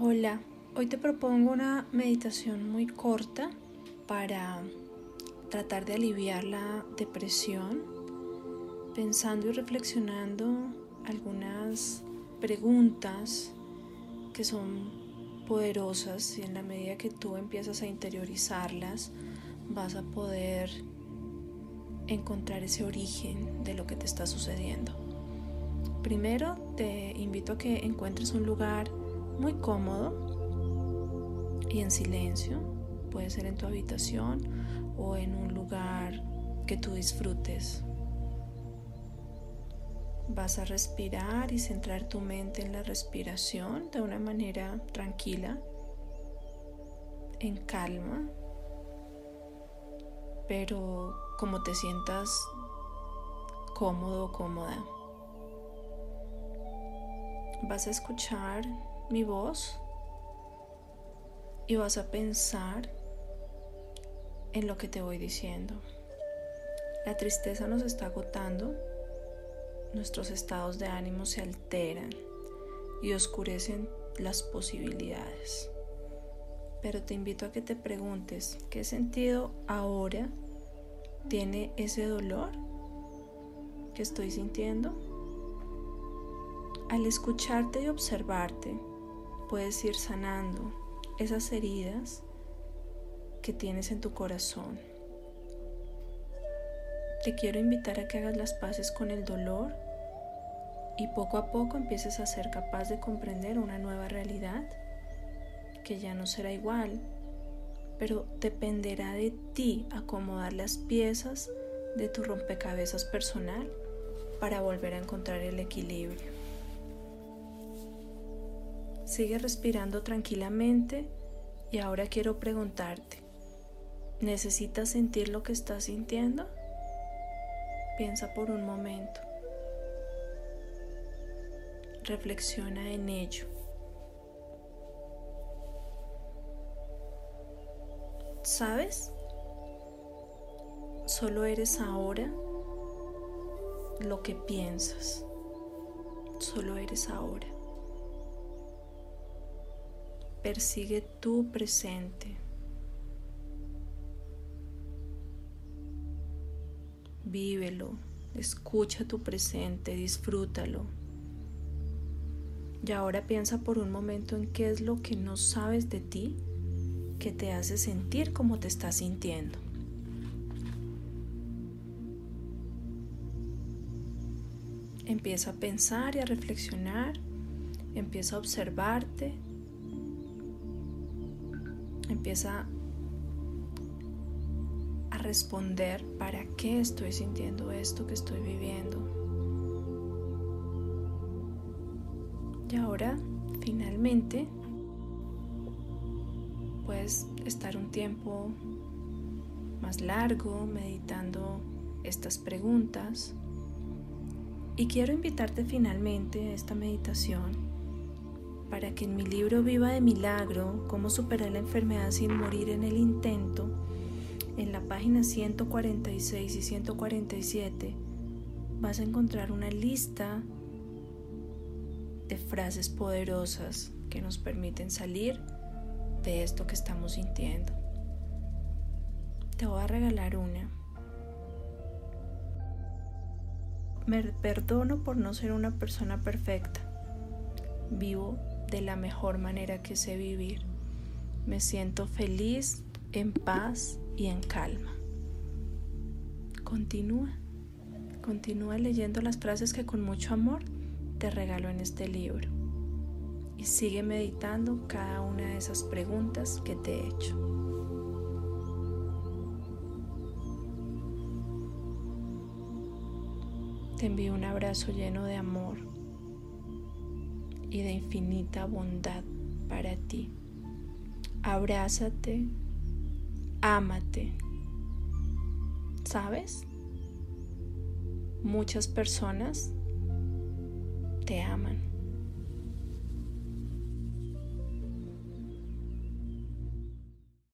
Hola, hoy te propongo una meditación muy corta para tratar de aliviar la depresión, pensando y reflexionando algunas preguntas que son poderosas y en la medida que tú empiezas a interiorizarlas vas a poder encontrar ese origen de lo que te está sucediendo. Primero te invito a que encuentres un lugar muy cómodo y en silencio. Puede ser en tu habitación o en un lugar que tú disfrutes. Vas a respirar y centrar tu mente en la respiración de una manera tranquila, en calma, pero como te sientas cómodo o cómoda. Vas a escuchar mi voz y vas a pensar en lo que te voy diciendo. La tristeza nos está agotando, nuestros estados de ánimo se alteran y oscurecen las posibilidades. Pero te invito a que te preguntes, ¿qué sentido ahora tiene ese dolor que estoy sintiendo? Al escucharte y observarte, puedes ir sanando esas heridas que tienes en tu corazón. Te quiero invitar a que hagas las paces con el dolor y poco a poco empieces a ser capaz de comprender una nueva realidad que ya no será igual, pero dependerá de ti acomodar las piezas de tu rompecabezas personal para volver a encontrar el equilibrio. Sigue respirando tranquilamente y ahora quiero preguntarte, ¿necesitas sentir lo que estás sintiendo? Piensa por un momento. Reflexiona en ello. ¿Sabes? Solo eres ahora lo que piensas. Solo eres ahora. Persigue tu presente. Vívelo, escucha tu presente, disfrútalo. Y ahora piensa por un momento en qué es lo que no sabes de ti que te hace sentir como te estás sintiendo. Empieza a pensar y a reflexionar, empieza a observarte empieza a responder para qué estoy sintiendo esto que estoy viviendo. Y ahora, finalmente, puedes estar un tiempo más largo meditando estas preguntas. Y quiero invitarte finalmente a esta meditación para que en mi libro Viva de Milagro, cómo superar la enfermedad sin morir en el intento, en la página 146 y 147 vas a encontrar una lista de frases poderosas que nos permiten salir de esto que estamos sintiendo. Te voy a regalar una. Me perdono por no ser una persona perfecta. Vivo de la mejor manera que sé vivir. Me siento feliz, en paz y en calma. Continúa, continúa leyendo las frases que con mucho amor te regalo en este libro y sigue meditando cada una de esas preguntas que te he hecho. Te envío un abrazo lleno de amor y de infinita bondad para ti. Abrázate, ámate. ¿Sabes? Muchas personas te aman.